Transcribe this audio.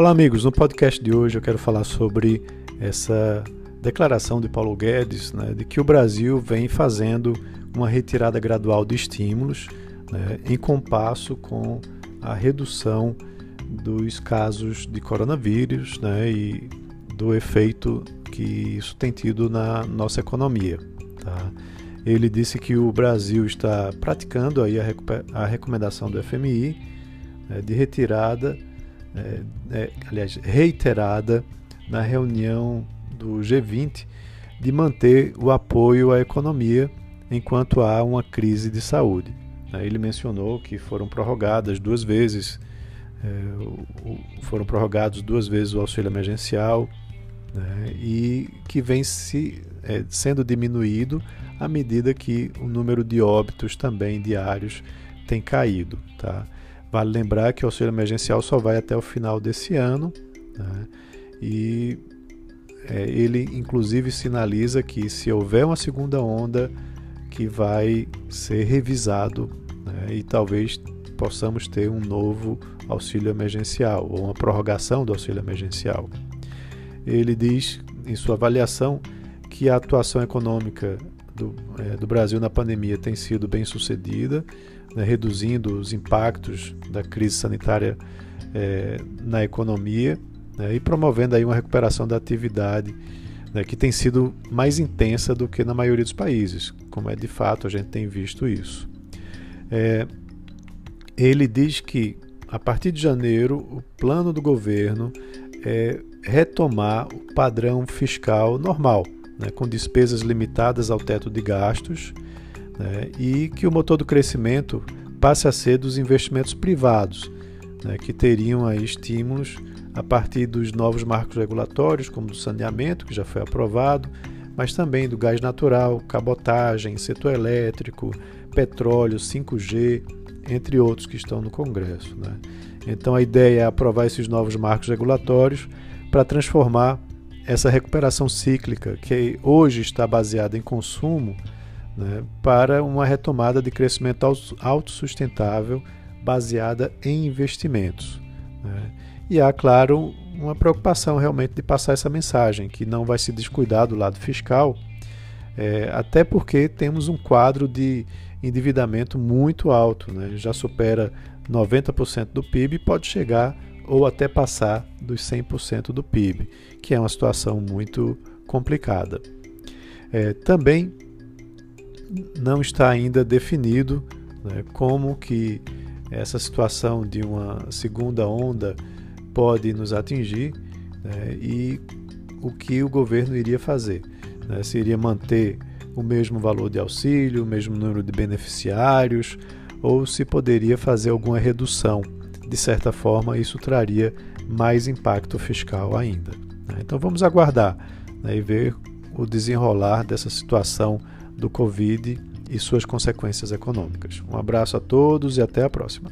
Olá, amigos. No podcast de hoje eu quero falar sobre essa declaração de Paulo Guedes né, de que o Brasil vem fazendo uma retirada gradual de estímulos né, em compasso com a redução dos casos de coronavírus né, e do efeito que isso tem tido na nossa economia. Tá? Ele disse que o Brasil está praticando aí a, a recomendação do FMI né, de retirada é, é, aliás, reiterada na reunião do G20 de manter o apoio à economia enquanto há uma crise de saúde. Né, ele mencionou que foram prorrogadas duas vezes, é, foram prorrogados duas vezes o auxílio emergencial né, e que vem se, é, sendo diminuído à medida que o número de óbitos também diários tem caído. Tá? Vale lembrar que o auxílio emergencial só vai até o final desse ano né? e é, ele inclusive sinaliza que se houver uma segunda onda que vai ser revisado né? e talvez possamos ter um novo auxílio emergencial ou uma prorrogação do auxílio emergencial. Ele diz em sua avaliação que a atuação econômica do, é, do Brasil na pandemia tem sido bem sucedida, né, reduzindo os impactos da crise sanitária é, na economia né, e promovendo aí uma recuperação da atividade né, que tem sido mais intensa do que na maioria dos países, como é de fato a gente tem visto isso. É, ele diz que a partir de janeiro o plano do governo é retomar o padrão fiscal normal, né, com despesas limitadas ao teto de gastos né, e que o motor do crescimento passe a ser dos investimentos privados, né, que teriam aí estímulos a partir dos novos marcos regulatórios, como do saneamento, que já foi aprovado, mas também do gás natural, cabotagem, setor elétrico, petróleo, 5G, entre outros que estão no Congresso. Né? Então a ideia é aprovar esses novos marcos regulatórios para transformar essa recuperação cíclica, que hoje está baseada em consumo, né, para uma retomada de crescimento autossustentável baseada em investimentos. Né. E há, claro, uma preocupação realmente de passar essa mensagem, que não vai se descuidar do lado fiscal, é, até porque temos um quadro de endividamento muito alto, né, já supera 90% do PIB e pode chegar ou até passar dos 100% do PIB, que é uma situação muito complicada. É, também não está ainda definido né, como que essa situação de uma segunda onda pode nos atingir né, e o que o governo iria fazer. Né, se iria manter o mesmo valor de auxílio, o mesmo número de beneficiários, ou se poderia fazer alguma redução. De certa forma, isso traria mais impacto fiscal ainda. Né. Então vamos aguardar né, e ver o desenrolar dessa situação do Covid e suas consequências econômicas. Um abraço a todos e até a próxima.